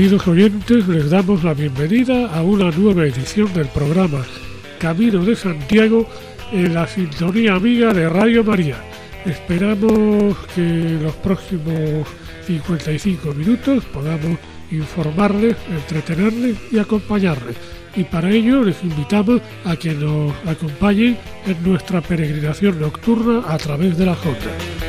Queridos oyentes, les damos la bienvenida a una nueva edición del programa Camino de Santiago en la sintonía amiga de Radio María. Esperamos que los próximos 55 minutos podamos informarles, entretenerles y acompañarles. Y para ello les invitamos a que nos acompañen en nuestra peregrinación nocturna a través de la Jota.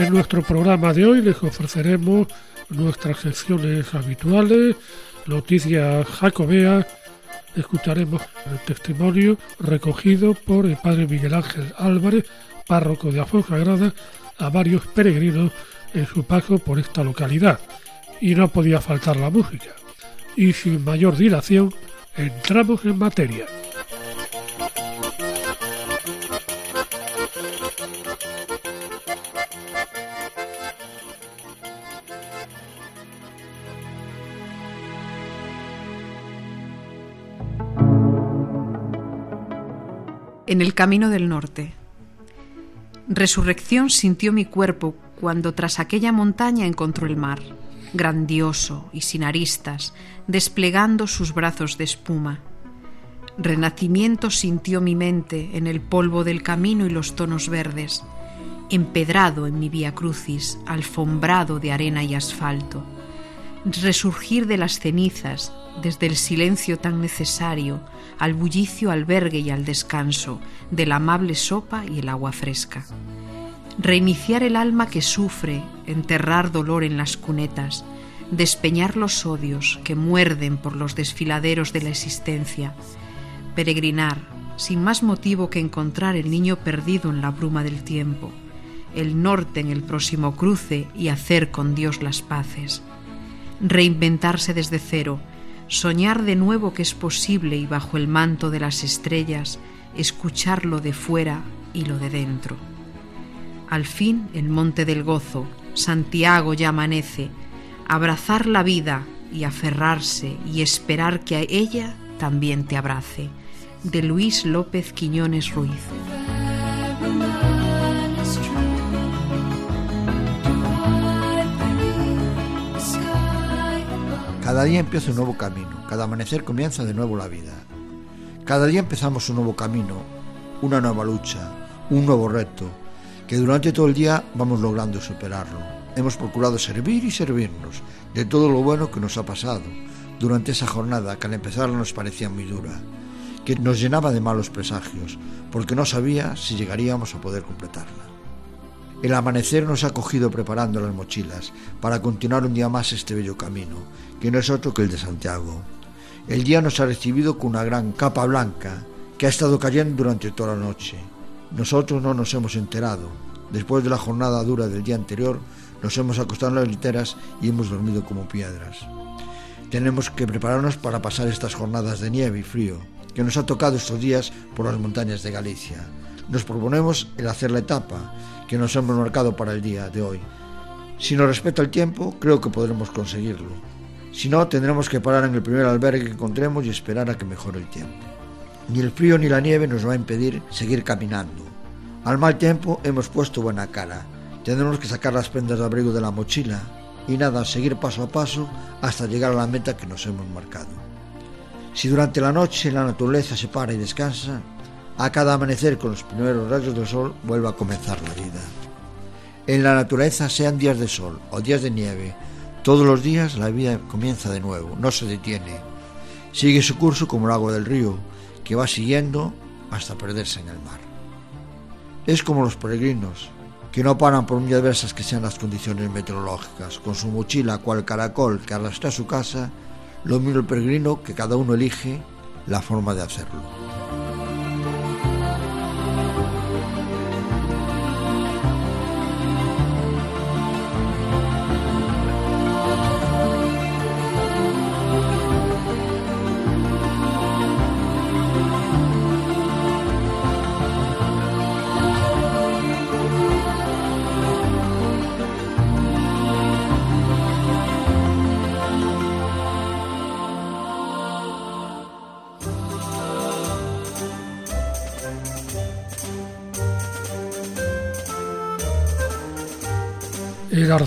En nuestro programa de hoy les ofreceremos nuestras secciones habituales, noticias jacobeas, escucharemos el testimonio recogido por el padre Miguel Ángel Álvarez, párroco de Afonsagrada, a varios peregrinos en su paso por esta localidad. Y no podía faltar la música. Y sin mayor dilación, entramos en materia. En el camino del norte. Resurrección sintió mi cuerpo cuando tras aquella montaña encontró el mar, grandioso y sin aristas, desplegando sus brazos de espuma. Renacimiento sintió mi mente en el polvo del camino y los tonos verdes, empedrado en mi vía crucis, alfombrado de arena y asfalto. Resurgir de las cenizas, desde el silencio tan necesario al bullicio albergue y al descanso de la amable sopa y el agua fresca. Reiniciar el alma que sufre, enterrar dolor en las cunetas, despeñar los odios que muerden por los desfiladeros de la existencia, peregrinar sin más motivo que encontrar el niño perdido en la bruma del tiempo, el norte en el próximo cruce y hacer con Dios las paces, reinventarse desde cero, soñar de nuevo que es posible y bajo el manto de las estrellas escuchar lo de fuera y lo de dentro. Al fin el monte del gozo, Santiago ya amanece, abrazar la vida y aferrarse y esperar que a ella también te abrace. De Luis López Quiñones Ruiz. Cada día empieza un nuevo camino, cada amanecer comienza de nuevo la vida. Cada día empezamos un nuevo camino, una nueva lucha, un nuevo reto, que durante todo el día vamos logrando superarlo. Hemos procurado servir y servirnos de todo lo bueno que nos ha pasado durante esa jornada que al empezar nos parecía muy dura, que nos llenaba de malos presagios, porque no sabía si llegaríamos a poder completarla. El amanecer nos ha cogido preparando las mochilas para continuar un día más este bello camino, que no es otro que el de Santiago. El día nos ha recibido con una gran capa blanca que ha estado cayendo durante toda la noche. Nosotros no nos hemos enterado. Después de la jornada dura del día anterior, nos hemos acostado en las literas y hemos dormido como piedras. Tenemos que prepararnos para pasar estas jornadas de nieve y frío que nos ha tocado estos días por las montañas de Galicia. Nos proponemos el hacer la etapa que nos hemos marcado para el día de hoy. Si nos respeta el tiempo, creo que podremos conseguirlo. Si no, tendremos que parar en el primer albergue que encontremos y esperar a que mejore el tiempo. Ni el frío ni la nieve nos va a impedir seguir caminando. Al mal tiempo hemos puesto buena cara. Tendremos que sacar las prendas de abrigo de la mochila y nada, seguir paso a paso hasta llegar a la meta que nos hemos marcado. Si durante la noche la naturaleza se para y descansa, a cada amanecer con los primeros rayos del sol vuelve a comenzar la vida. En la naturaleza, sean días de sol o días de nieve, todos los días la vida comienza de nuevo, no se detiene. Sigue su curso como el agua del río, que va siguiendo hasta perderse en el mar. Es como los peregrinos, que no paran por muy adversas que sean las condiciones meteorológicas, con su mochila cual caracol que arrastra a su casa, lo mismo el peregrino que cada uno elige la forma de hacerlo.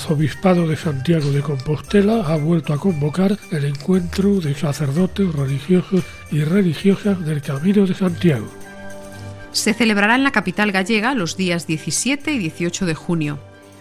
Arzobispado de Santiago de Compostela ha vuelto a convocar el encuentro de sacerdotes religiosos y religiosas del Camino de Santiago. Se celebrará en la capital gallega los días 17 y 18 de junio.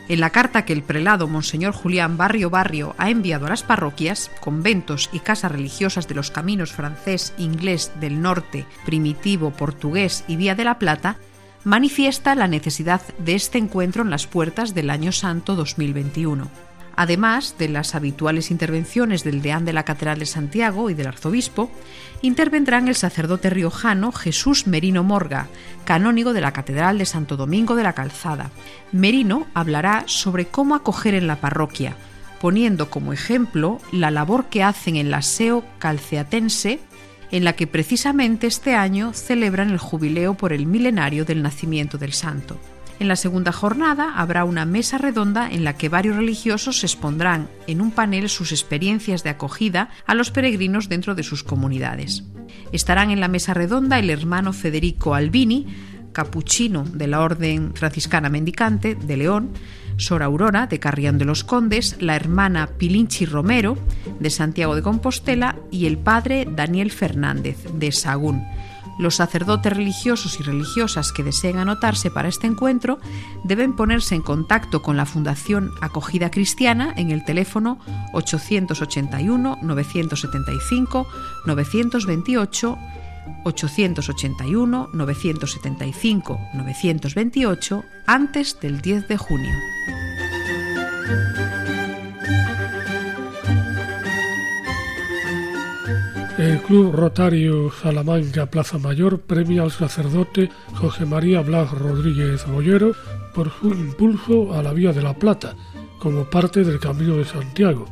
En la carta que el prelado Monseñor Julián Barrio Barrio ha enviado a las parroquias, conventos y casas religiosas de los caminos francés, inglés, del norte, primitivo, portugués y Vía de la Plata, manifiesta la necesidad de este encuentro en las puertas del Año Santo 2021. Además de las habituales intervenciones del deán de la Catedral de Santiago y del arzobispo, intervendrán el sacerdote riojano Jesús Merino Morga, canónigo de la Catedral de Santo Domingo de la Calzada. Merino hablará sobre cómo acoger en la parroquia, poniendo como ejemplo la labor que hacen en la SEO calceatense, en la que precisamente este año celebran el jubileo por el milenario del nacimiento del santo. En la segunda jornada habrá una mesa redonda en la que varios religiosos expondrán en un panel sus experiencias de acogida a los peregrinos dentro de sus comunidades. Estarán en la mesa redonda el hermano Federico Albini, capuchino de la Orden Franciscana Mendicante de León, Sor Aurora de Carrión de los Condes, la hermana Pilinchi Romero de Santiago de Compostela y el padre Daniel Fernández de Sagún. Los sacerdotes religiosos y religiosas que deseen anotarse para este encuentro deben ponerse en contacto con la Fundación Acogida Cristiana en el teléfono 881 975 928 881 975 928 antes del 10 de junio. El Club Rotario Salamanca Plaza Mayor premia al sacerdote José María Blas Rodríguez Bollero por su impulso a la Vía de la Plata como parte del Camino de Santiago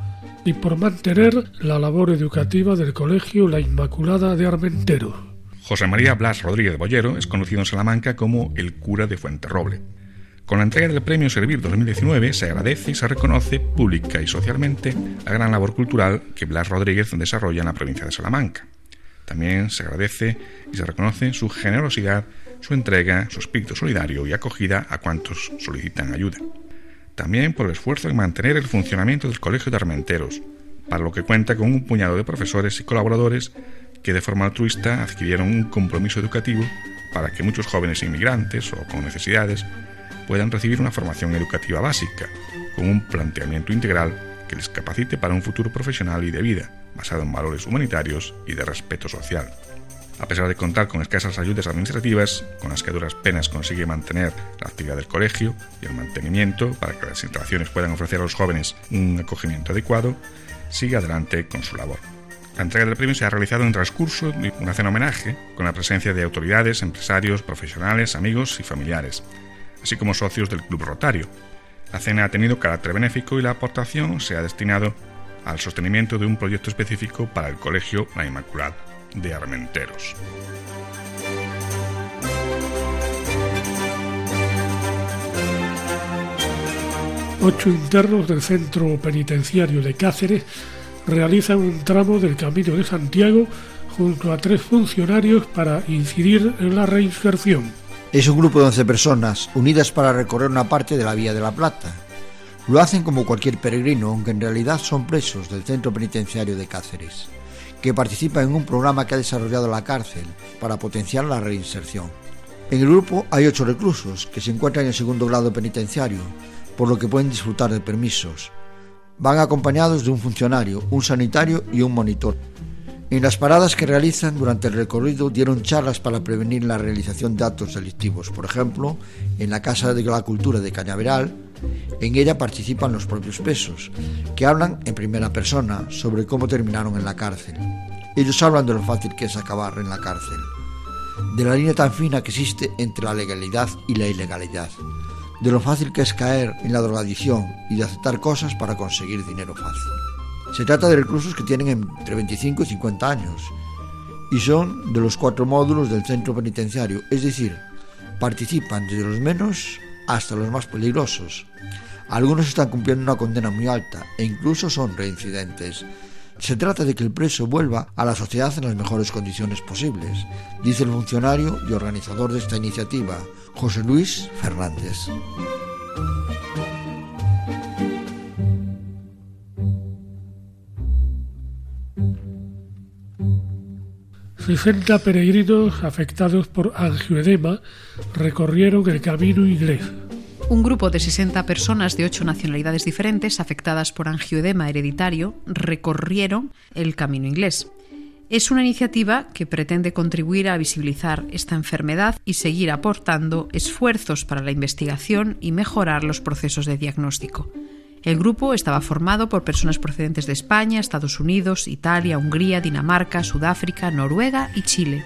y por mantener la labor educativa del Colegio La Inmaculada de Armenteros. José María Blas Rodríguez Bollero es conocido en Salamanca como el cura de Fuenterroble. Con la entrega del Premio Servir 2019 se agradece y se reconoce pública y socialmente la gran labor cultural que Blas Rodríguez desarrolla en la provincia de Salamanca. También se agradece y se reconoce su generosidad, su entrega, su espíritu solidario y acogida a cuantos solicitan ayuda. También por el esfuerzo en mantener el funcionamiento del Colegio de Armenteros, para lo que cuenta con un puñado de profesores y colaboradores que de forma altruista adquirieron un compromiso educativo para que muchos jóvenes inmigrantes o con necesidades puedan recibir una formación educativa básica, con un planteamiento integral que les capacite para un futuro profesional y de vida, basado en valores humanitarios y de respeto social. A pesar de contar con escasas ayudas administrativas, con las que duras penas consigue mantener la actividad del colegio y el mantenimiento para que las instalaciones puedan ofrecer a los jóvenes un acogimiento adecuado, sigue adelante con su labor. La entrega del premio se ha realizado en transcurso de una cena homenaje con la presencia de autoridades, empresarios, profesionales, amigos y familiares, así como socios del Club Rotario. La cena ha tenido carácter benéfico y la aportación se ha destinado al sostenimiento de un proyecto específico para el Colegio La Inmaculada de Armenteros. Ocho internos del centro penitenciario de Cáceres realizan un tramo del Camino de Santiago junto a tres funcionarios para incidir en la reinserción. Es un grupo de 11 personas unidas para recorrer una parte de la Vía de la Plata. Lo hacen como cualquier peregrino, aunque en realidad son presos del centro penitenciario de Cáceres, que participa en un programa que ha desarrollado la cárcel para potenciar la reinserción. En el grupo hay ocho reclusos que se encuentran en segundo grado penitenciario, por lo que pueden disfrutar de permisos. Van acompañados de un funcionario, un sanitario y un monitor. En las paradas que realizan durante el recorrido dieron charlas para prevenir la realización de actos delictivos. Por ejemplo, en la Casa de la Cultura de Cañaveral, en ella participan los propios presos, que hablan en primera persona sobre cómo terminaron en la cárcel. Ellos hablan de lo fácil que es acabar en la cárcel, de la línea tan fina que existe entre la legalidad y la ilegalidad, de lo fácil que es caer en la drogadicción y de aceptar cosas para conseguir dinero fácil. Se trata de reclusos que tienen entre 25 y 50 años y son de los cuatro módulos del centro penitenciario, es decir, participan desde los menos hasta los más peligrosos. Algunos están cumpliendo una condena muy alta e incluso son reincidentes. Se trata de que el preso vuelva a la sociedad en las mejores condiciones posibles, dice el funcionario y organizador de esta iniciativa, José Luis Fernández. 60 peregrinos afectados por angioedema recorrieron el camino inglés. Un grupo de 60 personas de ocho nacionalidades diferentes afectadas por angioedema hereditario recorrieron el camino inglés. Es una iniciativa que pretende contribuir a visibilizar esta enfermedad y seguir aportando esfuerzos para la investigación y mejorar los procesos de diagnóstico. El grupo estaba formado por personas procedentes de España, Estados Unidos, Italia, Hungría, Dinamarca, Sudáfrica, Noruega y Chile.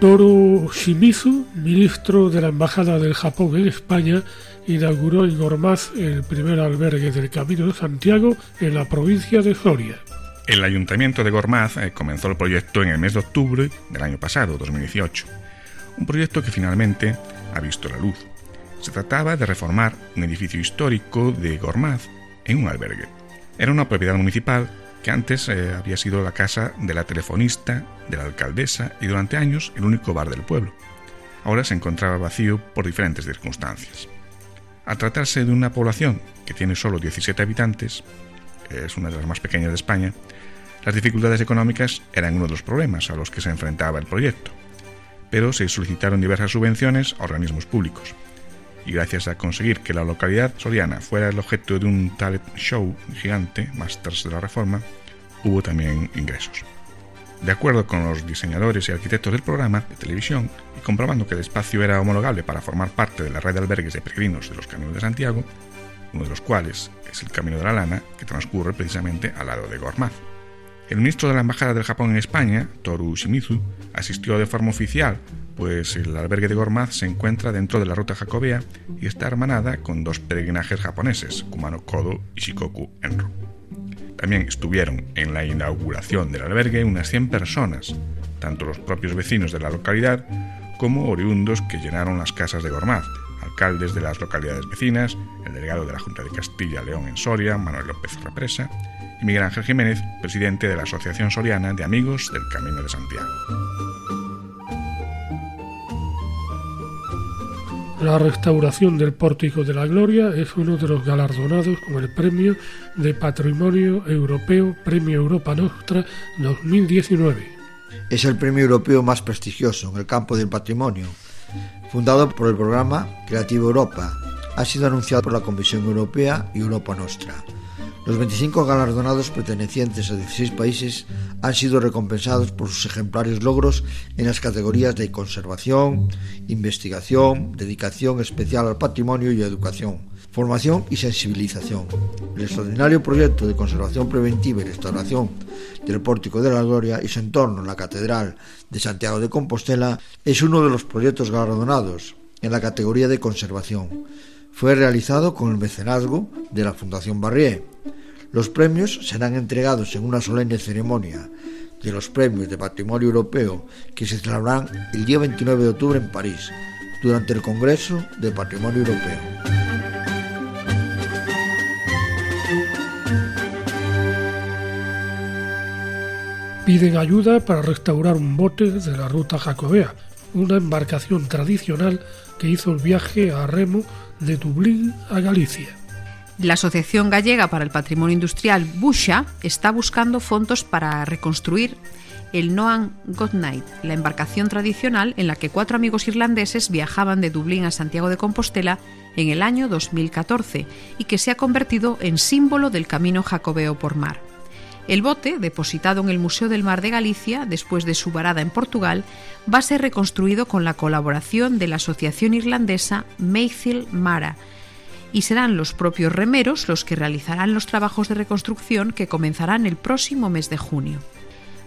Toru Shimizu, ministro de la Embajada del Japón en España, inauguró en Gormaz el primer albergue del Camino de Santiago en la provincia de Soria. El Ayuntamiento de Gormaz eh, comenzó el proyecto en el mes de octubre del año pasado, 2018. Un proyecto que finalmente ha visto la luz. Se trataba de reformar un edificio histórico de Gormaz en un albergue. Era una propiedad municipal que antes eh, había sido la casa de la telefonista, de la alcaldesa y durante años el único bar del pueblo. Ahora se encontraba vacío por diferentes circunstancias. Al tratarse de una población que tiene solo 17 habitantes, es una de las más pequeñas de España, las dificultades económicas eran uno de los problemas a los que se enfrentaba el proyecto, pero se solicitaron diversas subvenciones a organismos públicos. Y gracias a conseguir que la localidad soriana fuera el objeto de un talent show gigante, más tras de la reforma, hubo también ingresos. De acuerdo con los diseñadores y arquitectos del programa de televisión, y comprobando que el espacio era homologable para formar parte de la red de albergues de peregrinos de los Caminos de Santiago, uno de los cuales es el Camino de la Lana, que transcurre precisamente al lado de Gormaz. El ministro de la Embajada del Japón en España, Toru Shimizu, asistió de forma oficial, pues el albergue de Gormaz se encuentra dentro de la ruta jacobea y está hermanada con dos peregrinajes japoneses, Kumano Kodo y Shikoku Enro. También estuvieron en la inauguración del albergue unas 100 personas, tanto los propios vecinos de la localidad como oriundos que llenaron las casas de Gormaz, alcaldes de las localidades vecinas, el delegado de la Junta de Castilla-León en Soria, Manuel López Represa, y Miguel Ángel Jiménez, presidente de la Asociación Soriana de Amigos del Camino de Santiago. La restauración del Pórtico de la Gloria es uno de los galardonados con el Premio de Patrimonio Europeo Premio Europa Nostra 2019. Es el premio europeo más prestigioso en el campo del patrimonio, fundado por el programa Creativo Europa. Ha sido anunciado por la Comisión Europea y Europa Nostra. Los 25 galardonados pertenecientes a 16 países han sido recompensados por sus ejemplares logros en las categorías de conservación, investigación, dedicación especial al patrimonio y educación, formación y sensibilización. El extraordinario proyecto de conservación preventiva y restauración del Pórtico de la Gloria y su entorno en la Catedral de Santiago de Compostela es uno de los proyectos galardonados en la categoría de conservación. Fue realizado con el mecenazgo de la Fundación Barrié los premios serán entregados en una solemne ceremonia de los premios de Patrimonio Europeo que se celebrarán el día 29 de octubre en París, durante el Congreso de Patrimonio Europeo. Piden ayuda para restaurar un bote de la ruta jacobea, una embarcación tradicional que hizo el viaje a remo de Dublín a Galicia. La Asociación Gallega para el Patrimonio Industrial Busha está buscando fondos para reconstruir el Noan Godnight, la embarcación tradicional en la que cuatro amigos irlandeses viajaban de Dublín a Santiago de Compostela en el año 2014 y que se ha convertido en símbolo del camino jacobeo por mar. El bote, depositado en el Museo del Mar de Galicia después de su varada en Portugal, va a ser reconstruido con la colaboración de la asociación irlandesa Mayfield Mara, y serán los propios remeros los que realizarán los trabajos de reconstrucción que comenzarán el próximo mes de junio.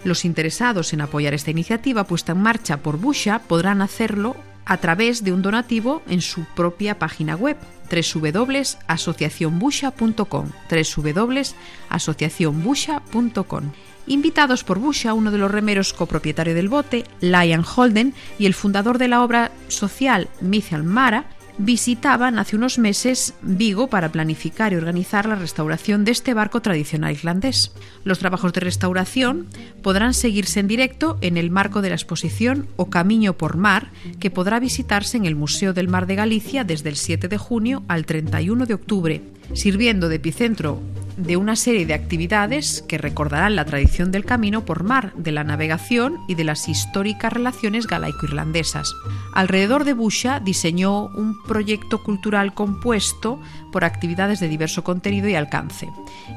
Los interesados en apoyar esta iniciativa puesta en marcha por Busha podrán hacerlo a través de un donativo en su propia página web www.asociacionbusha.com www.asociacionbusha.com Invitados por Busha, uno de los remeros copropietario del bote, Lion Holden, y el fundador de la obra social, Michael Mara, visitaban hace unos meses Vigo para planificar y organizar la restauración de este barco tradicional islandés. Los trabajos de restauración podrán seguirse en directo en el marco de la exposición O Camino por Mar, que podrá visitarse en el Museo del Mar de Galicia desde el 7 de junio al 31 de octubre, sirviendo de epicentro de una serie de actividades que recordarán la tradición del camino por mar, de la navegación y de las históricas relaciones galaico-irlandesas. Alrededor de Busha diseñó un proyecto cultural compuesto por actividades de diverso contenido y alcance,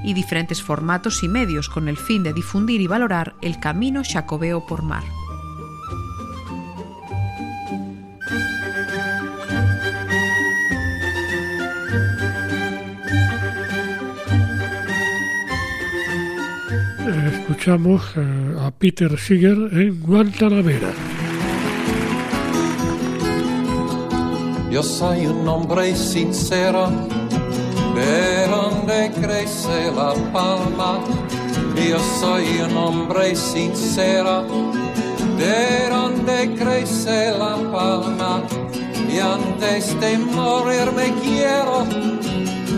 y diferentes formatos y medios con el fin de difundir y valorar el camino jacobeo por mar. Escuchamos eh, a Peter Seeger en Guantanamera. Yo soy un hombre sincero, de donde crece la palma. Yo soy un hombre sincero, de donde crece la palma. Y antes de morir me quiero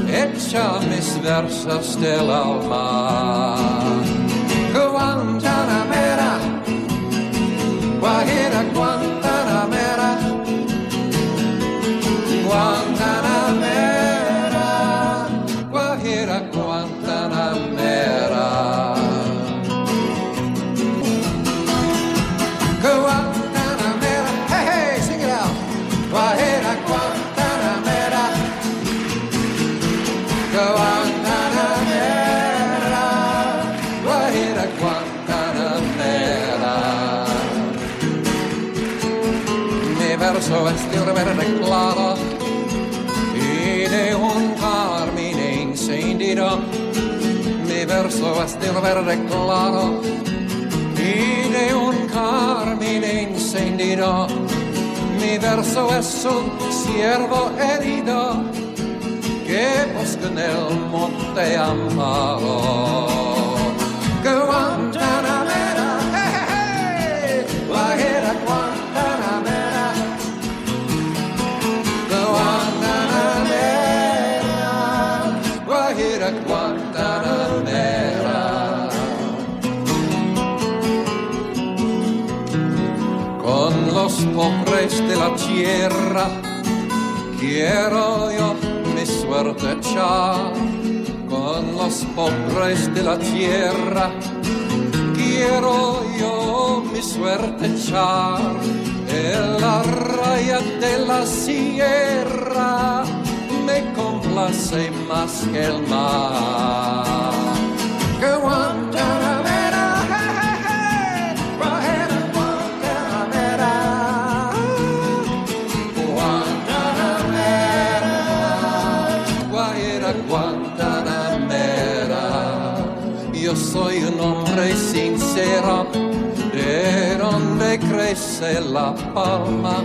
echar mis versos del alma. Guantanamera, Guajira Guantanamera, es de verde claro y de un carmine encendido. Mi verso es un ciervo herido que busca en el monte amado. Guantanamera, pobres de la tierra quiero yo mi suerte echar con los pobres de la tierra. Quiero yo mi suerte echar en la raya de la sierra. Me complace más que el mar. Que de donde crece la palma.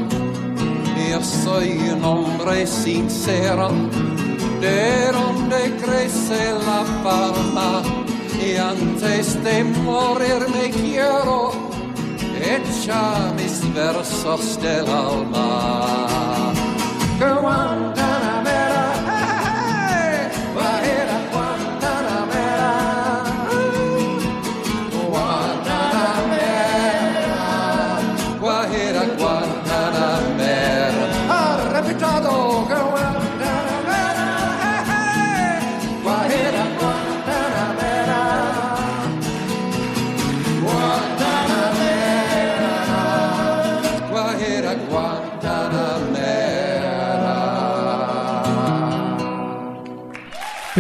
Yo soy un hombre sincero, de donde crece la palma. Y antes de morir me quiero echar mis versos del alma. Guantanamera,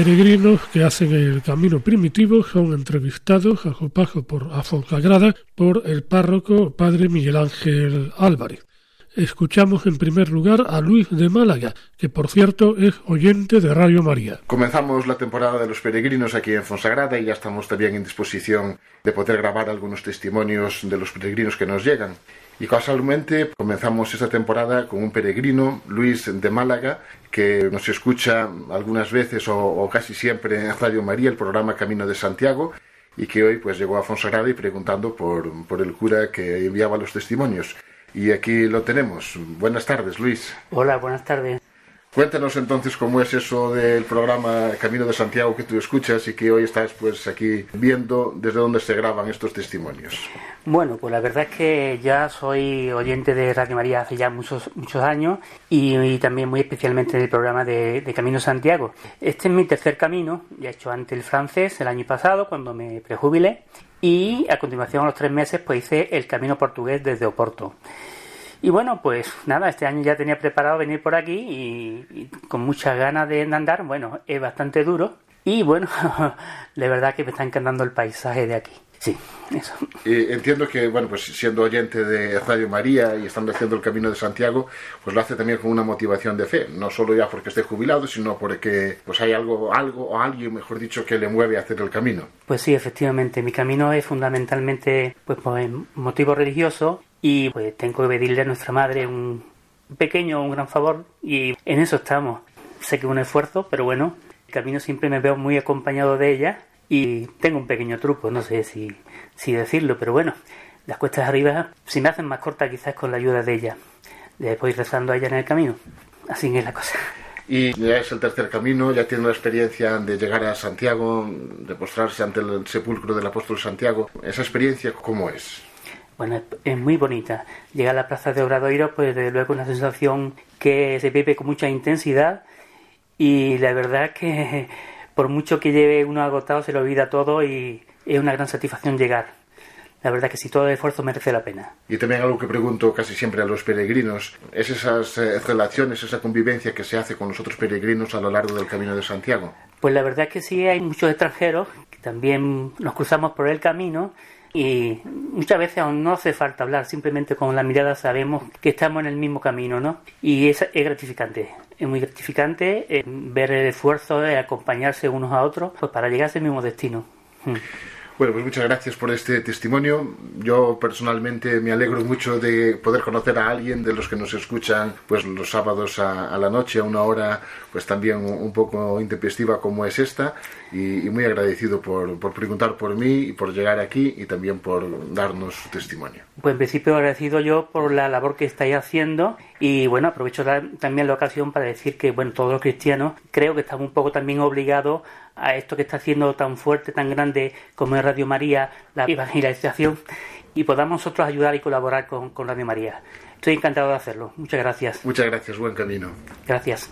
Peregrinos que hacen el camino primitivo son entrevistados a paso por Afonsagrada por el párroco padre Miguel Ángel Álvarez. Escuchamos en primer lugar a Luis de Málaga, que por cierto es oyente de Radio María. Comenzamos la temporada de los peregrinos aquí en Fonsagrada y ya estamos también en disposición de poder grabar algunos testimonios de los peregrinos que nos llegan. Y casualmente comenzamos esta temporada con un peregrino, Luis de Málaga, que nos escucha algunas veces o, casi siempre en Radio María, el programa Camino de Santiago, y que hoy pues llegó a Fonsagrada y preguntando por, por el cura que enviaba los testimonios. Y aquí lo tenemos. Buenas tardes, Luis. Hola, buenas tardes. Cuéntanos entonces cómo es eso del programa Camino de Santiago que tú escuchas y que hoy estás pues aquí viendo desde dónde se graban estos testimonios. Bueno, pues la verdad es que ya soy oyente de Radio María hace ya muchos muchos años y, y también muy especialmente del programa de, de Camino Santiago. Este es mi tercer camino, ya he hecho antes el francés el año pasado cuando me prejubilé y a continuación a los tres meses pues hice el camino portugués desde Oporto. Y bueno, pues nada, este año ya tenía preparado venir por aquí y, con muchas ganas de andar. Bueno, es bastante duro y bueno, de verdad que me está encantando el paisaje de aquí. Sí, eso. Entiendo que, bueno, pues siendo oyente de Radio María y estando haciendo el Camino de Santiago, pues lo hace también con una motivación de fe, no solo ya porque esté jubilado, sino porque pues hay algo, algo o alguien, mejor dicho, que le mueve a hacer el camino. Pues sí, efectivamente, mi camino es fundamentalmente pues por motivo religioso y pues tengo que pedirle a nuestra madre un pequeño, un gran favor y en eso estamos. Sé que es un esfuerzo, pero bueno, el camino siempre me veo muy acompañado de ella y tengo un pequeño truco, no sé si, si decirlo, pero bueno, las cuestas arriba se me hacen más cortas quizás con la ayuda de ella, de ir rezando a ella en el camino. Así es la cosa. Y ya es el tercer camino, ya tiene la experiencia de llegar a Santiago, de postrarse ante el sepulcro del apóstol Santiago. ¿Esa experiencia cómo es? Bueno, es, es muy bonita. Llegar a la plaza de Obradoiro, pues desde luego una sensación que se vive con mucha intensidad y la verdad que por mucho que lleve uno agotado se le olvida todo y es una gran satisfacción llegar. La verdad que si todo el esfuerzo merece la pena. Y también algo que pregunto casi siempre a los peregrinos es esas eh, relaciones, esa convivencia que se hace con los otros peregrinos a lo largo del Camino de Santiago. Pues la verdad que sí hay muchos extranjeros que también nos cruzamos por el camino y muchas veces aún no hace falta hablar, simplemente con la mirada sabemos que estamos en el mismo camino, ¿no? Y es, es gratificante, es muy gratificante eh, ver el esfuerzo de acompañarse unos a otros pues para llegar a ese mismo destino. Mm. Bueno, pues muchas gracias por este testimonio. Yo personalmente me alegro mucho de poder conocer a alguien de los que nos escuchan pues los sábados a, a la noche a una hora pues también un poco intempestiva como es esta y, y muy agradecido por, por, preguntar por mí y por llegar aquí y también por darnos su testimonio. Pues en principio agradecido yo por la labor que estáis haciendo y bueno, aprovecho también la ocasión para decir que bueno, todos los cristianos creo que estamos un poco también obligados a esto que está haciendo tan fuerte, tan grande como es Radio María, la evangelización, y podamos nosotros ayudar y colaborar con, con Radio María. Estoy encantado de hacerlo. Muchas gracias. Muchas gracias, buen camino. Gracias.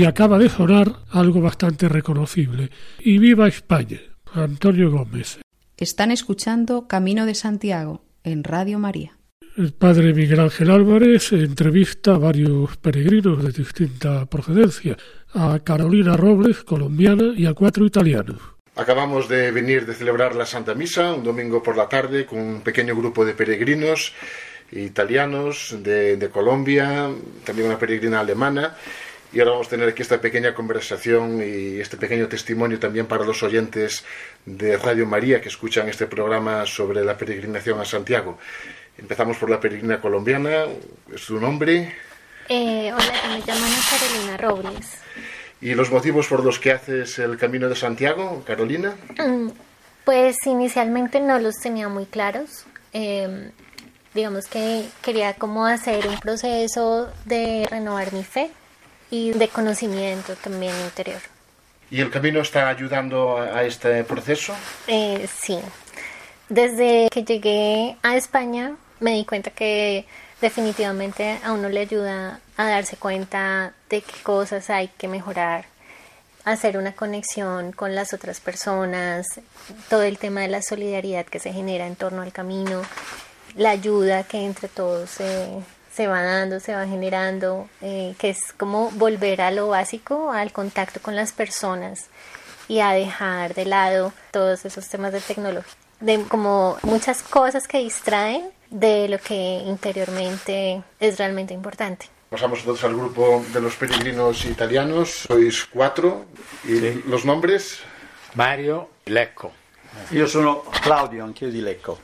Y acaba de sonar algo bastante reconocible. Y viva España, Antonio Gómez. Están escuchando Camino de Santiago en Radio María. El padre Miguel Ángel Álvarez entrevista a varios peregrinos de distinta procedencia, a Carolina Robles, colombiana, y a cuatro italianos. Acabamos de venir de celebrar la Santa Misa un domingo por la tarde con un pequeño grupo de peregrinos italianos de, de Colombia, también una peregrina alemana y ahora vamos a tener aquí esta pequeña conversación y este pequeño testimonio también para los oyentes de Radio María que escuchan este programa sobre la peregrinación a Santiago. Empezamos por la peregrina colombiana. ¿Su nombre? Eh, hola, me llamo Ana Carolina Robles. ¿Y los motivos por los que haces el Camino de Santiago, Carolina? Mm, Pues inicialmente no los tenía muy claros. Eh, digamos que quería como hacer un proceso de renovar mi fe y de conocimiento también interior. ¿Y el camino está ayudando a este proceso? Eh, sí, desde que llegué a España me di cuenta que definitivamente a uno le ayuda a darse cuenta de qué cosas hay que mejorar, hacer una conexión con las otras personas, todo el tema de la solidaridad que se genera en torno al camino, la ayuda que entre todos se va dando, se va generando, eh, que es como volver a lo básico, al contacto con las personas y a dejar de lado todos esos temas de tecnología, de como muchas cosas que distraen de lo que interiormente es realmente importante. Pasamos entonces al grupo de los peregrinos italianos. Sois cuatro. ¿Y Sí. los nombres? Mario Lecco. Io sono Claudio, anch'io di Lecco.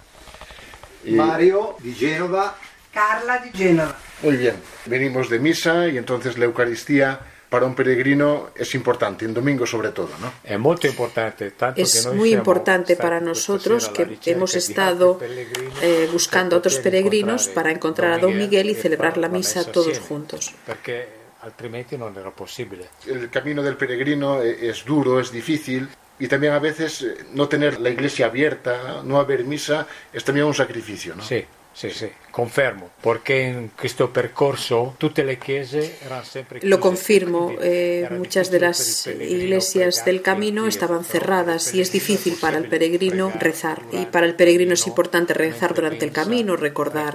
Mario di Genova. Carla di Genova. Muy bien. Venimos de misa y entonces la Eucaristía para un peregrino es importante, en domingo sobre todo, ¿no? È molto importante, tanto Es que noi muy importante para nosotros que hemos estado eh, buscando a otros per peregrinos para encontrar a Don Miguel y celebrar la misa todos juntos. Perché altrimenti non era possibile. El camino del peregrino e- es duro, es difícil y también a veces eh, no tener la iglesia abierta, no haber misa, es también un sacrificio, ¿no? Sì, sì, sì, confermo, perché in questo percorso tutte le chiese erano sempre Lo confirmo, eh, muchas de las iglesias del camino in estaban cerradas y es difícil para el peregrino rezar. Y para el peregrino es importante rezar durante el camino, recordar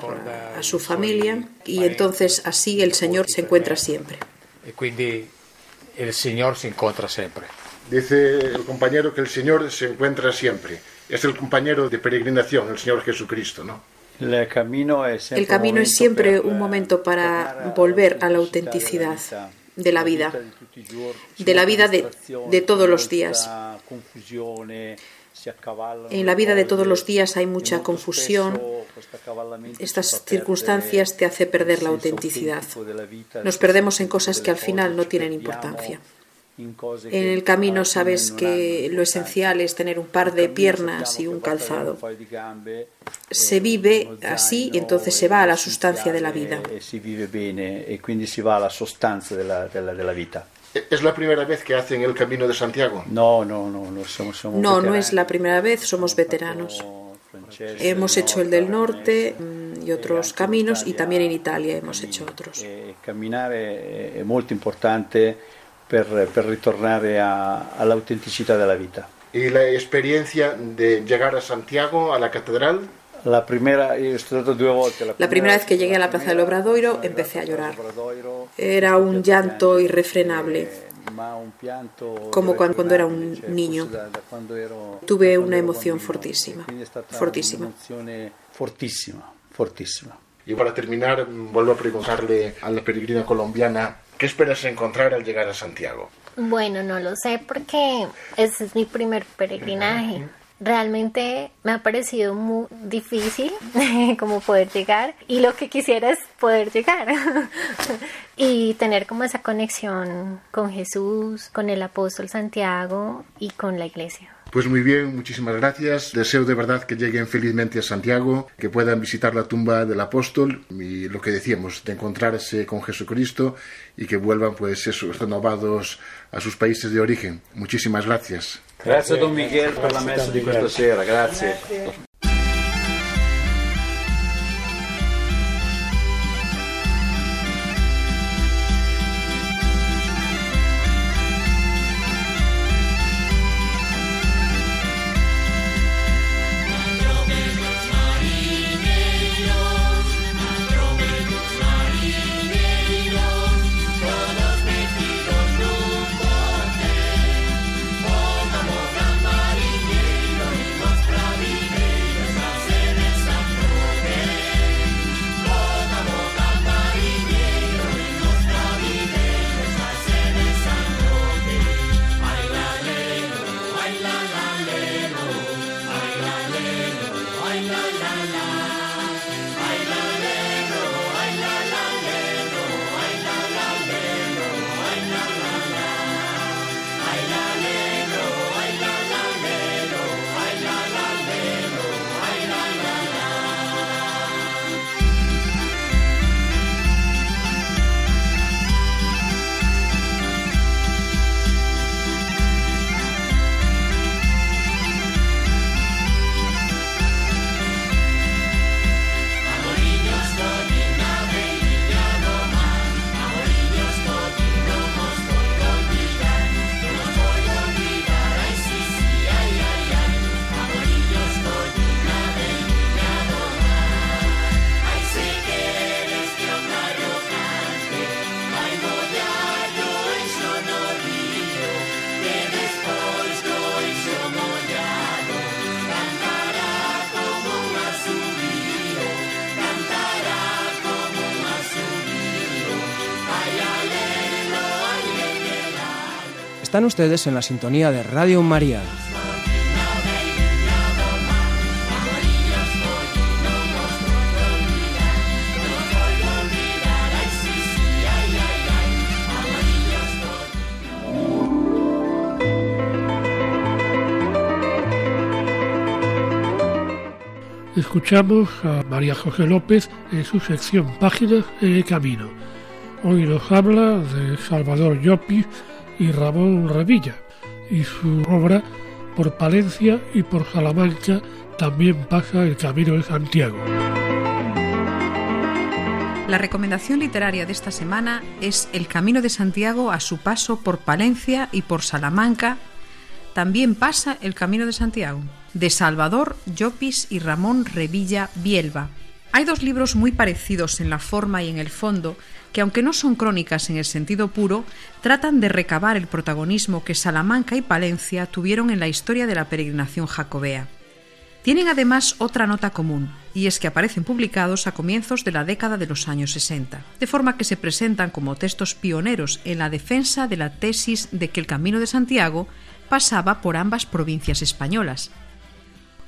a su familia y entonces así el Señor se encuentra siempre. E quindi il Signore si incontra sempre. Dice el compañero que el Señor se encuentra siempre. Es el compañero de peregrinación, el Señor Jesucristo, ¿no? El camino es siempre un momento para volver a la autenticidad de la vida, de la vida de, todos los días. accavallano En la vida de todos los días hay mucha confusión. Estas circunstancias te hace perder la autenticidad. Nos perdemos en cosas que al final no tienen importancia. En el camino sabes que lo esencial es tener un par de piernas y un calzado. Se eh, vive así y entonces se va a la sustancia de la vida. ¿Es la primera vez que hacen el camino de Santiago? No, no, no, no siamo, siamo No, no es la primera vez, somos veteranos. Hemos hecho el del Norte, mm, y e otros caminos y también en Italia hemos hecho otros. E camminare è molto importante per, per ritornare a- all'autenticità della vita. ¿Y la experiencia de llegar a Santiago, a la catedral? La primera, io sono stato due volte. La primera vez que llegué a la Plaza del Obradoiro empecé a llorar. Era un llanto irrefrenable, como cuando, cuando era un niño. Tuve una emoción fortísima, fortísima. un'emozione fortissima, fortissima. Y para terminar, vuelvo a preguntarle a la peregrina colombiana, ¿qué esperas encontrar al llegar a Santiago? Bueno, no lo sé porque ese es mi primer peregrinaje. Realmente me ha parecido muy difícil como poder llegar y lo que quisiera es poder llegar y tener como esa conexión con Jesús, con el apóstol Santiago y con la iglesia. Pues muy bien, muchísimas gracias. Deseo de verdad que lleguen felizmente a Santiago, que puedan visitar la tumba del apóstol y lo que decíamos, de encontrarse con Jesucristo y que vuelvan pues eso, renovados a sus países de origen. Muchísimas gracias. Grazie a Don Miguel per la messa di questa sera, grazie. Están ustedes en la sintonía de Radio María. Escuchamos a María José López en su sección Páginas en el Camino. Hoy nos habla de Salvador Llopis y Ramón Revilla y su obra Por Palencia y por Salamanca también pasa el Camino de Santiago. La recomendación literaria de esta semana es El Camino de Santiago a su paso por Palencia y por Salamanca. También pasa el Camino de Santiago, de Salvador Llopis y Ramón Revilla Bielba. Hay dos libros muy parecidos en la forma y en el fondo, que aunque no son crónicas en el sentido puro, tratan de recabar el protagonismo que Salamanca y Palencia tuvieron en la historia de la peregrinación jacobea. Tienen además otra nota común, y es que aparecen publicados a comienzos de la década de los años 60, de forma que se presentan como textos pioneros en la defensa de la tesis de que el Camino de Santiago pasaba por ambas provincias españolas.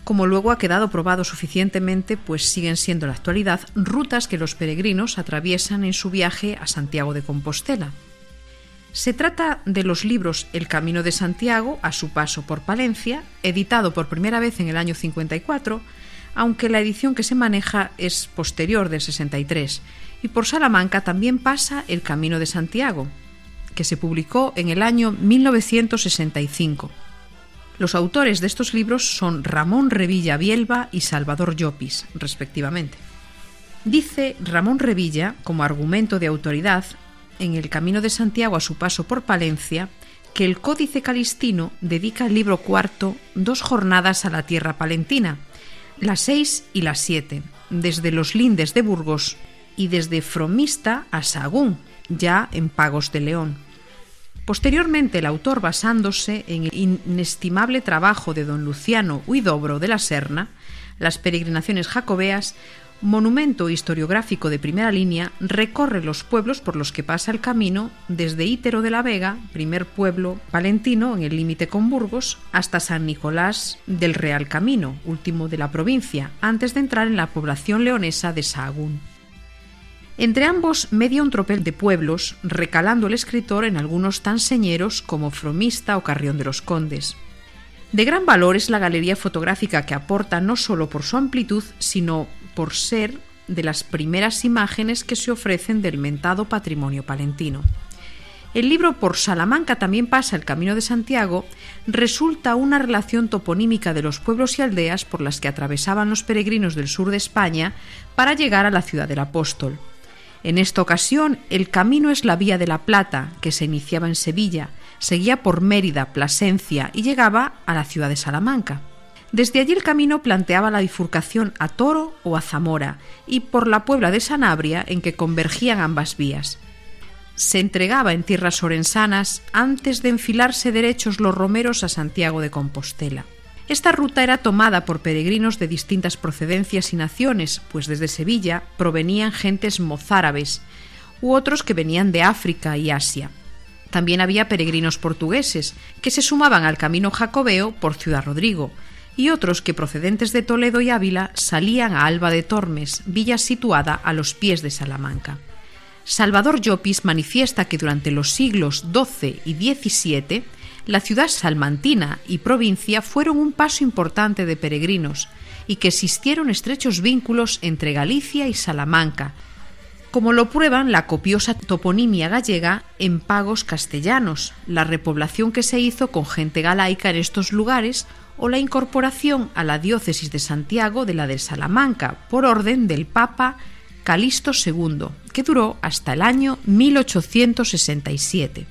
Como luego ha quedado probado suficientemente, pues siguen siendo en la actualidad rutas que los peregrinos atraviesan en su viaje a Santiago de Compostela. Se trata de los libros El Camino de Santiago, a su paso por Palencia, editado por primera vez en el año 54, aunque la edición que se maneja es posterior del 63, y por Salamanca también pasa El Camino de Santiago, que se publicó en el año 1965. Los autores de estos libros son Ramón Revilla Bielba y Salvador Llopis, respectivamente. Dice Ramón Revilla, como argumento de autoridad, en el Camino de Santiago a su paso por Palencia, que el Códice Calistino dedica al libro cuarto dos jornadas a la tierra palentina, las seis y las siete, desde los lindes de Burgos y desde Fromista a Sagún, ya en Pagos de León. Posteriormente, el autor, basándose en el inestimable trabajo de don Luciano Huidobro de la Serna, Las peregrinaciones jacobeas, monumento historiográfico de primera línea, recorre los pueblos por los que pasa el camino desde Ítero de la Vega, primer pueblo palentino en el límite con Burgos, hasta San Nicolás del Real Camino, último de la provincia, antes de entrar en la población leonesa de Sahagún. Entre ambos media un tropel de pueblos, recalando el escritor en algunos tan señeros como Fromista o Carrión de los Condes. De gran valor es la galería fotográfica que aporta no solo por su amplitud, sino por ser de las primeras imágenes que se ofrecen del mentado patrimonio palentino. El libro Por Salamanca también pasa el Camino de Santiago resulta una relación toponímica de los pueblos y aldeas por las que atravesaban los peregrinos del sur de España para llegar a la ciudad del apóstol. En esta ocasión, el camino es la Vía de la Plata, que se iniciaba en Sevilla, seguía por Mérida, Plasencia y llegaba a la ciudad de Salamanca. Desde allí el camino planteaba la bifurcación a Toro o a Zamora y por la Puebla de Sanabria en que convergían ambas vías. Se entregaba en tierras orensanas antes de enfilarse derechos los romeros a Santiago de Compostela. Esta ruta era tomada por peregrinos de distintas procedencias y naciones, pues desde Sevilla provenían gentes mozárabes u otros que venían de África y Asia. También había peregrinos portugueses que se sumaban al camino jacobeo por Ciudad Rodrigo, y otros que procedentes de Toledo y Ávila salían a Alba de Tormes, villa situada a los pies de Salamanca. Salvador Llopis manifiesta que durante los siglos XII y XVII la ciudad salmantina y provincia fueron un paso importante de peregrinos y que existieron estrechos vínculos entre Galicia y Salamanca, como lo prueban la copiosa toponimia gallega en pagos castellanos, la repoblación que se hizo con gente galaica en estos lugares o la incorporación a la diócesis de Santiago de la de Salamanca por orden del Papa Calixto II, que duró hasta el año 1867.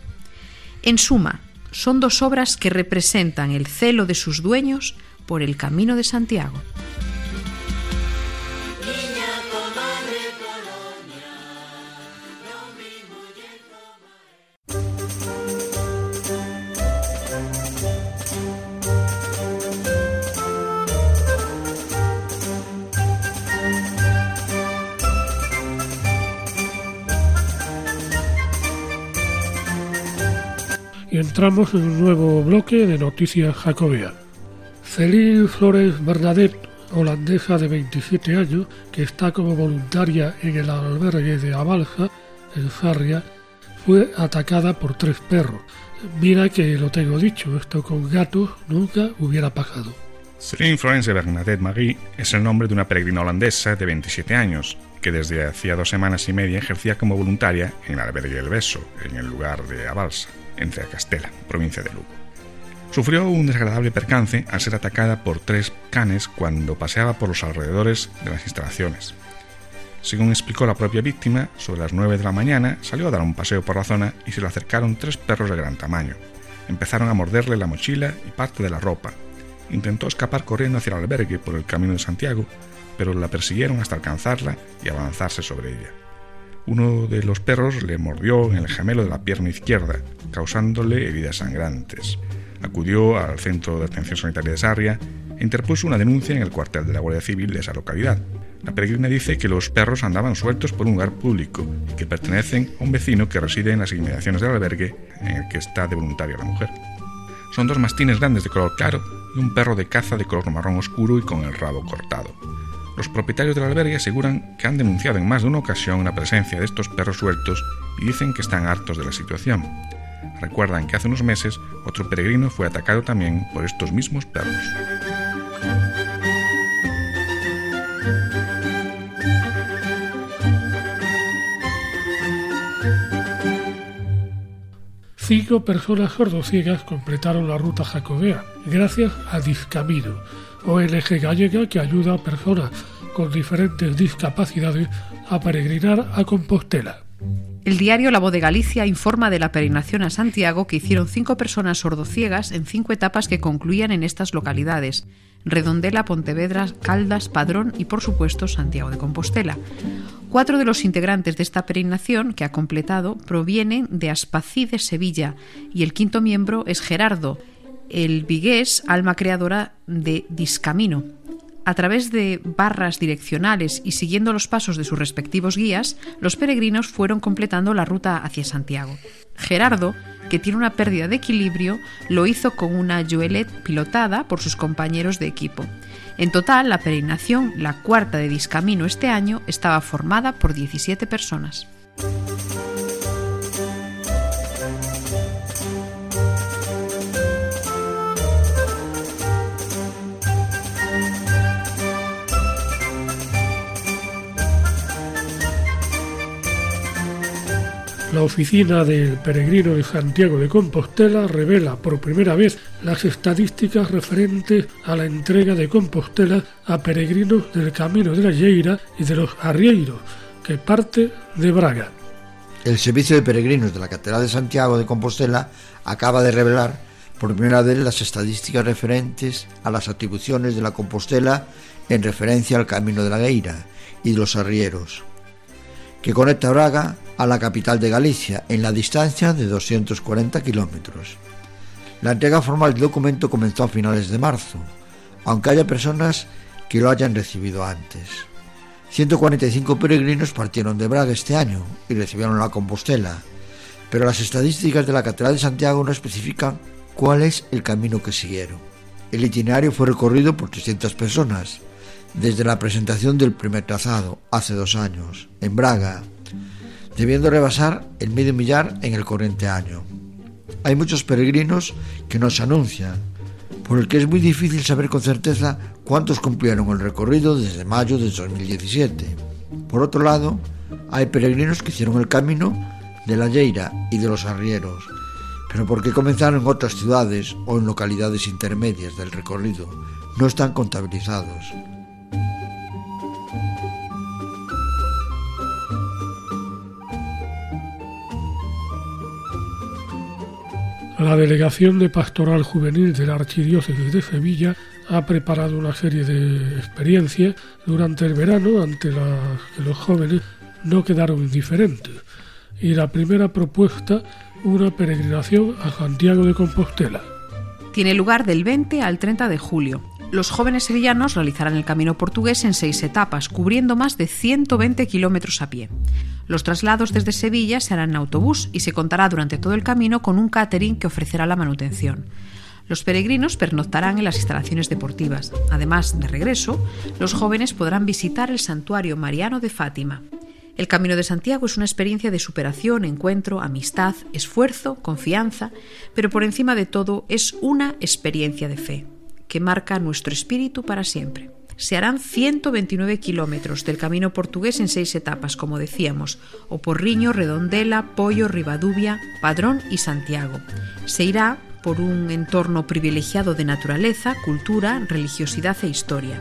En suma, son dos obras que representan el celo de sus dueños por el camino de Santiago. Y entramos en un nuevo bloque de noticias jacobeas. Celine Flores Bernadette, holandesa de 27 años, que está como voluntaria en el albergue de Abalsa, en Sarria, fue atacada por tres perros. Mira que lo tengo dicho, esto con gatos nunca hubiera pasado. Celine Florence Bernadette Marie es el nombre de una peregrina holandesa de 27 años, que desde hacía dos semanas y media ejercía como voluntaria en el albergue del Beso, en el lugar de Abalsa, entre Castela, provincia de Lugo. Sufrió un desagradable percance al ser atacada por tres canes cuando paseaba por los alrededores de las instalaciones. Según explicó la propia víctima, sobre las 9 de la mañana salió a dar un paseo por la zona y se le acercaron tres perros de gran tamaño. Empezaron a morderle la mochila y parte de la ropa. Intentó escapar corriendo hacia el albergue por el camino de Santiago, pero la persiguieron hasta alcanzarla y avanzarse sobre ella. Uno de los perros le mordió en el gemelo de la pierna izquierda, causándole heridas sangrantes. Acudió al centro de atención sanitaria de Sarria e interpuso una denuncia en el cuartel de la Guardia Civil de esa localidad. La peregrina dice que los perros andaban sueltos por un lugar público y que pertenecen a un vecino que reside en las inmediaciones del albergue en el que está de voluntaria la mujer. Son dos mastines grandes de color claro y un perro de caza de color marrón oscuro y con el rabo cortado. Los propietarios del albergue aseguran que han denunciado en más de una ocasión la presencia de estos perros sueltos y dicen que están hartos de la situación. Recuerdan que hace unos meses otro peregrino fue atacado también por estos mismos perros. Cinco personas sordociegas completaron la ruta jacobea gracias a Discamino, ONG gallega que ayuda a personas con diferentes discapacidades a peregrinar a Compostela. El diario La Voz de Galicia informa de la peregrinación a Santiago que hicieron cinco personas sordociegas en cinco etapas que concluían en estas localidades: Redondela, Pontevedra, Caldas, Padrón y, por supuesto, Santiago de Compostela. Cuatro de los integrantes de esta peregrinación que ha completado provienen de Aspací de Sevilla y el quinto miembro es Gerardo, el vigués, alma creadora de Discamino. A través de barras direccionales y siguiendo los pasos de sus respectivos guías, los peregrinos fueron completando la ruta hacia Santiago. Gerardo, que tiene una pérdida de equilibrio, lo hizo con una Joelet pilotada por sus compañeros de equipo. En total, la peregrinación, la cuarta de Discamino este año, estaba formada por 17 personas. La oficina del peregrino de Santiago de Compostela revela por primera vez las estadísticas referentes a la entrega de Compostela a peregrinos del Camino de la Lleira y de los Arrieiros, que parte de Braga. El Servicio de Peregrinos de la Catedral de Santiago de Compostela acaba de revelar por primera vez las estadísticas referentes a las atribuciones de la Compostela en referencia al Camino de la Gueira y de los Arrieros, que conecta Braga a la capital de Galicia en la distancia de 240 kilómetros. La entrega formal del documento comenzó a finales de marzo, aunque haya personas que lo hayan recibido antes. 145 peregrinos partieron de Braga este año y recibieron la Compostela, pero las estadísticas de la Catedral de Santiago no especifican cuál es el camino que siguieron. El itinerario fue recorrido por 300 personas, desde la presentación del primer trazado, hace dos años, en Braga, debiendo rebasar el medio millar en el corriente año. Hay muchos peregrinos que nos anuncian, por el que es muy difícil saber con certeza cuántos cumplieron el recorrido desde mayo de 2017. Por otro lado, hay peregrinos que hicieron el camino de la Lleira y de los Arrieros, pero porque comenzaron en otras ciudades o en localidades intermedias del recorrido, no están contabilizados. La Delegación de Pastoral Juvenil de la Archidiócesis de Sevilla ha preparado una serie de experiencias durante el verano ante las que los jóvenes no quedaron indiferentes. Y la primera propuesta, una peregrinación a Santiago de Compostela. Tiene lugar del 20 al 30 de julio. Los jóvenes sevillanos realizarán el camino portugués en seis etapas, cubriendo más de 120 kilómetros a pie. Los traslados desde Sevilla se harán en autobús y se contará durante todo el camino con un catering que ofrecerá la manutención. Los peregrinos pernoctarán en las instalaciones deportivas. Además, de regreso, los jóvenes podrán visitar el santuario mariano de Fátima. El Camino de Santiago es una experiencia de superación, encuentro, amistad, esfuerzo, confianza, pero por encima de todo es una experiencia de fe, que marca nuestro espíritu para siempre. Se harán 129 kilómetros del camino portugués en seis etapas, como decíamos, o Porriño, Redondela, Pollo, Ribadubia, Padrón y Santiago. Se irá por un entorno privilegiado de naturaleza, cultura, religiosidad e historia.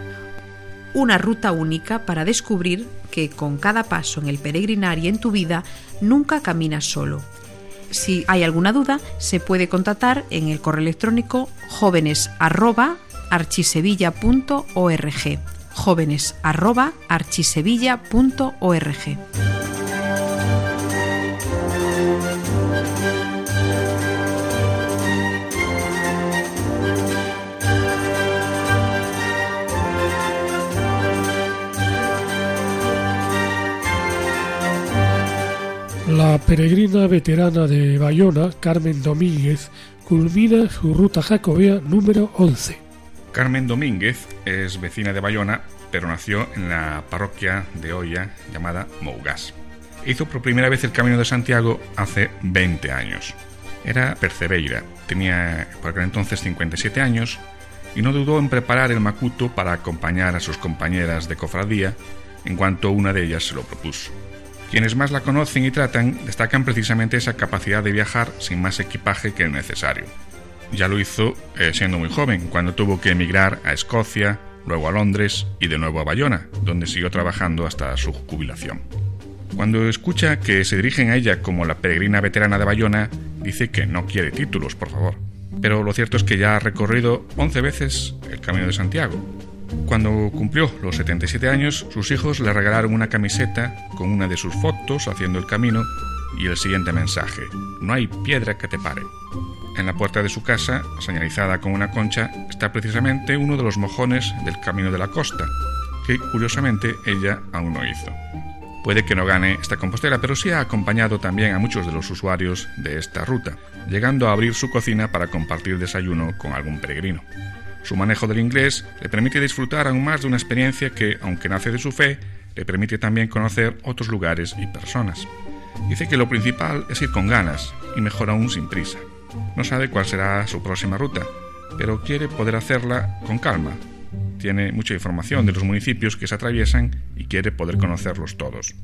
Una ruta única para descubrir que con cada paso en el peregrinar y en tu vida nunca caminas solo. Si hay alguna duda, se puede contactar en el correo electrónico jóvenes@archisevilla.org. jóvenes@archisevilla.org. La peregrina veterana de Bayona, Carmen Domínguez, culmina su ruta jacobea número 11. Carmen Domínguez es vecina de Bayona, pero nació en la parroquia de Oya llamada Mougas. Hizo por primera vez el Camino de Santiago hace 20 años. Era percebeira, tenía por aquel entonces 57 años y no dudó en preparar el macuto para acompañar a sus compañeras de cofradía en cuanto una de ellas se lo propuso. Quienes más la conocen y tratan destacan precisamente esa capacidad de viajar sin más equipaje que el necesario. Ya lo hizo eh, siendo muy joven, cuando tuvo que emigrar a Escocia, luego a Londres y de nuevo a Bayona, donde siguió trabajando hasta su jubilación. Cuando escucha que se dirigen a ella como la peregrina veterana de Bayona, dice que no quiere títulos, por favor. Pero lo cierto es que ya ha recorrido 11 veces el Camino de Santiago, cuando cumplió los 77 años, sus hijos le regalaron una camiseta con una de sus fotos haciendo el camino y el siguiente mensaje, no hay piedra que te pare. En la puerta de su casa, señalizada con una concha, está precisamente uno de los mojones del Camino de la Costa, que curiosamente ella aún no hizo. Puede que no gane esta compostera, pero sí ha acompañado también a muchos de los usuarios de esta ruta, llegando a abrir su cocina para compartir desayuno con algún peregrino. Su manejo del inglés le permite disfrutar aún más de una experiencia que, aunque nace de su fe, le permite también conocer otros lugares y personas. Dice que lo principal es ir con ganas y mejor aún sin prisa. No sabe cuál será su próxima ruta, pero quiere poder hacerla con calma. Tiene mucha información de los municipios que se atraviesan y quiere poder conocerlos todos.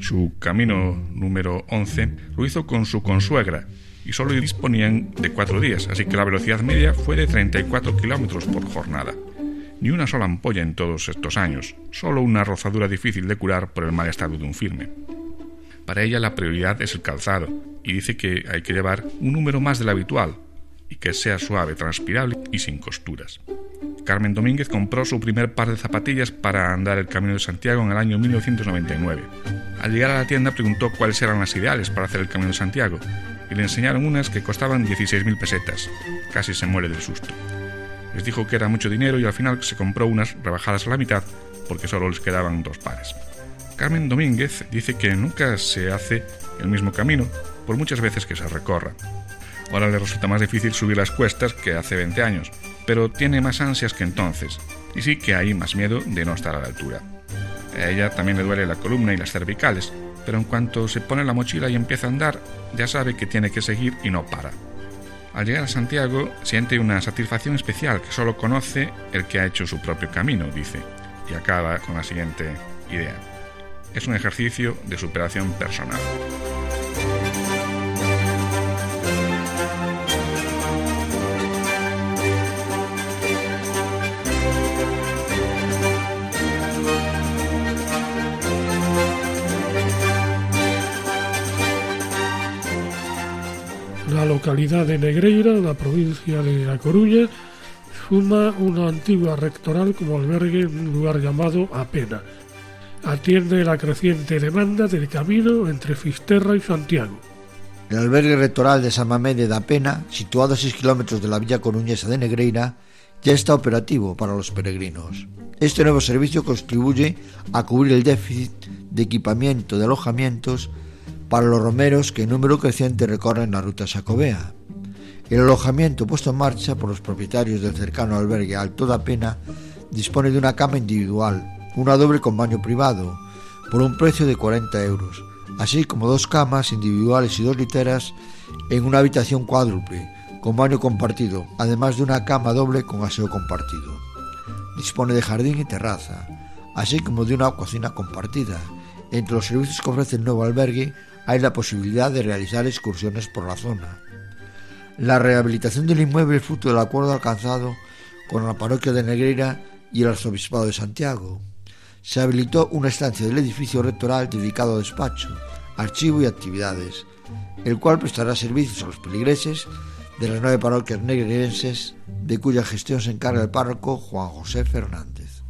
Su camino número 11 lo hizo con su consuegra, y solo disponían de cuatro días, así que la velocidad media fue de 34 kilómetros por jornada. Ni una sola ampolla en todos estos años, solo una rozadura difícil de curar por el mal estado de un filme. Para ella la prioridad es el calzado, y dice que hay que llevar un número más del habitual, y que sea suave, transpirable y sin costuras. Carmen Domínguez compró su primer par de zapatillas para andar el Camino de Santiago en el año 1999. Al llegar a la tienda preguntó cuáles eran las ideales para hacer el Camino de Santiago y le enseñaron unas que costaban 16.000 pesetas. Casi se muere del susto. Les dijo que era mucho dinero y al final se compró unas rebajadas a la mitad porque solo les quedaban dos pares. Carmen Domínguez dice que nunca se hace el mismo camino por muchas veces que se recorra. Ahora le resulta más difícil subir las cuestas que hace 20 años, pero tiene más ansias que entonces, y sí que hay más miedo de no estar a la altura. A ella también le duele la columna y las cervicales, pero en cuanto se pone la mochila y empieza a andar, ya sabe que tiene que seguir y no para. Al llegar a Santiago, siente una satisfacción especial que solo conoce el que ha hecho su propio camino, dice, y acaba con la siguiente idea. Es un ejercicio de superación personal. La localidad de Negreira, la provincia de La Coruña, suma una antigua rectoral como albergue en un lugar llamado Apena. Atiende la creciente demanda del camino entre Fisterra y Santiago. El albergue rectoral de San Mamede da Pena, situado a 6 kilómetros de la villa coruñesa de Negreira, ya está operativo para los peregrinos. Este nuevo servicio contribuye a cubrir el déficit de equipamiento de alojamientos para los romeros que en número creciente recorren la ruta Sacobea. El alojamiento puesto en marcha por los propietarios del cercano albergue Alto da Pena dispone de una cama individual, una doble con baño privado, por un precio de 40 euros, así como dos camas individuales y dos literas en una habitación cuádruple, con baño compartido, además de una cama doble con aseo compartido. Dispone de jardín y terraza, así como de una cocina compartida. Entre los servicios que ofrece el nuevo albergue hay la posibilidad de realizar excursiones por la zona. La rehabilitación del inmueble es fruto del acuerdo alcanzado con la parroquia de Negreira y el arzobispado de Santiago. Se habilitó una estancia del edificio rectoral dedicado a despacho, archivo y actividades, el cual prestará servicios a los peligreses de las nueve parroquias negreirenses, de cuya gestión se encarga el párroco Juan José Fernández.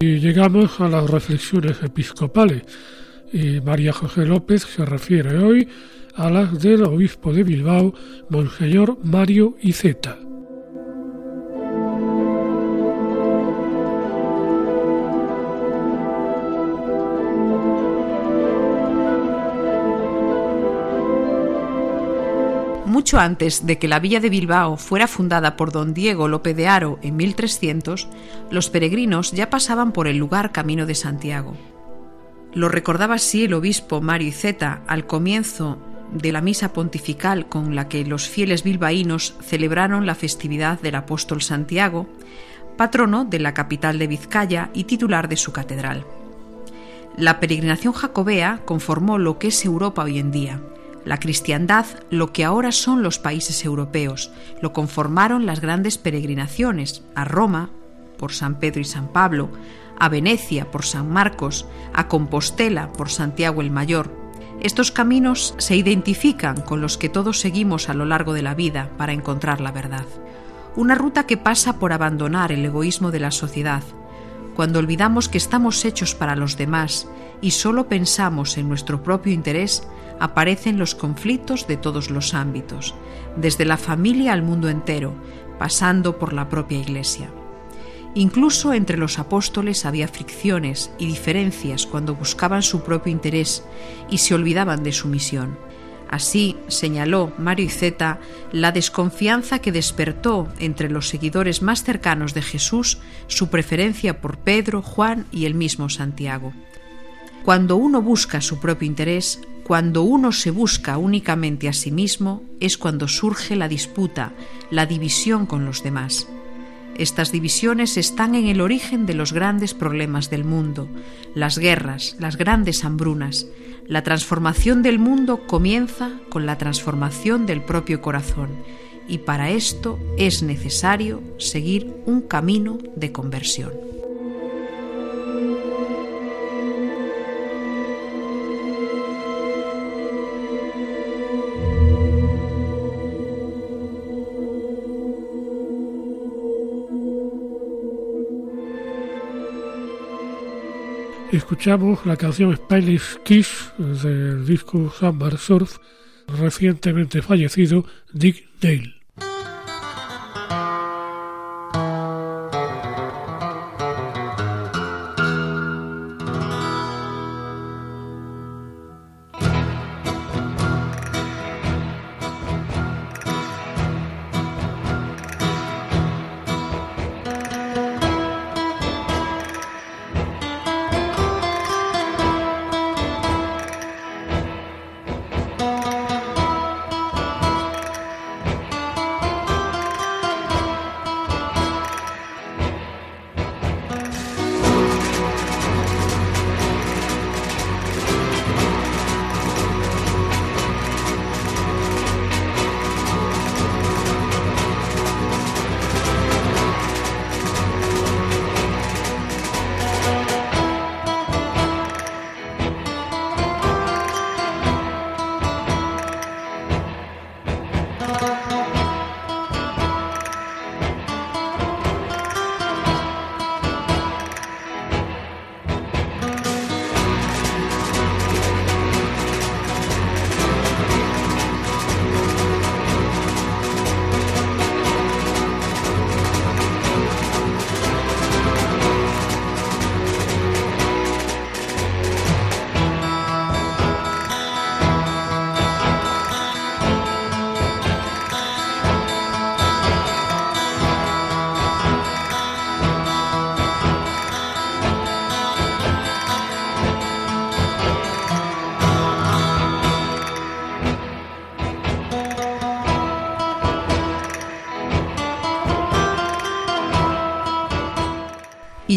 Y llegamos a las reflexiones episcopales. Y María José López se refiere hoy a las del obispo de Bilbao, Monseñor Mario Iceta. Mucho antes de que la villa de Bilbao fuera fundada por don Diego López de Haro en 1300, los peregrinos ya pasaban por el lugar camino de Santiago. Lo recordaba así el obispo Mario Iceta al comienzo de la misa pontifical con la que los fieles bilbaínos celebraron la festividad del apóstol Santiago, patrono de la capital de Vizcaya y titular de su catedral. La peregrinación jacobea conformó lo que es Europa hoy en día, la cristiandad, lo que ahora son los países europeos, lo conformaron las grandes peregrinaciones a Roma por San Pedro y San Pablo, a Venecia por San Marcos, a Compostela por Santiago el Mayor. Estos caminos se identifican con los que todos seguimos a lo largo de la vida para encontrar la verdad. Una ruta que pasa por abandonar el egoísmo de la sociedad, cuando olvidamos que estamos hechos para los demás y solo pensamos en nuestro propio interés, aparecen los conflictos de todos los ámbitos, desde la familia al mundo entero, pasando por la propia Iglesia. Incluso entre los apóstoles había fricciones y diferencias cuando buscaban su propio interés y se olvidaban de su misión. Así señaló Mario Iceta la desconfianza que despertó entre los seguidores más cercanos de Jesús su preferencia por Pedro, Juan y el mismo Santiago. Cuando uno busca su propio interés, cuando uno se busca únicamente a sí mismo, es cuando surge la disputa, la división con los demás. Estas divisiones están en el origen de los grandes problemas del mundo, las guerras, las grandes hambrunas. La transformación del mundo comienza con la transformación del propio corazón y para esto es necesario seguir un camino de conversión. Escuchamos la canción Spanish Kiss del disco Summer Surf recientemente fallecido Dick Dale.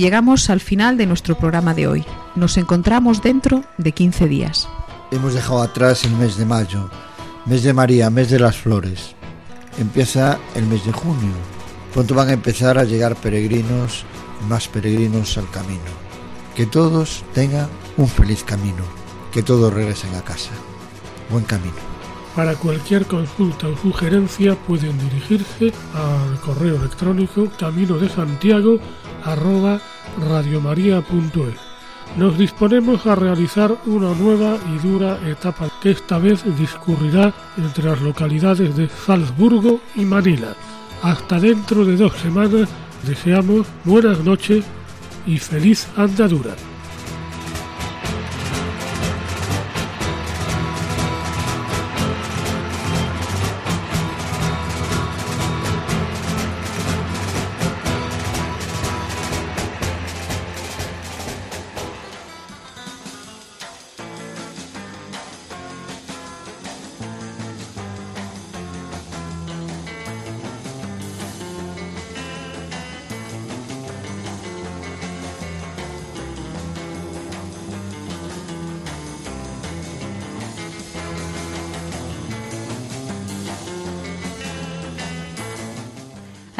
Llegamos al final de nuestro programa de hoy. Nos encontramos dentro de 15 días. Hemos dejado atrás el mes de mayo, mes de María, mes de las flores. Empieza el mes de junio. Pronto van a empezar a llegar peregrinos, más peregrinos al camino. Que todos tengan un feliz camino. Que todos regresen a casa. Buen camino. Para cualquier consulta o sugerencia pueden dirigirse al correo electrónico camino de Santiago arroba radiomaria.es. Nos disponemos a realizar una nueva y dura etapa que esta vez discurrirá entre las localidades de Salzburgo y Manila. Hasta dentro de dos semanas deseamos buenas noches y feliz andadura.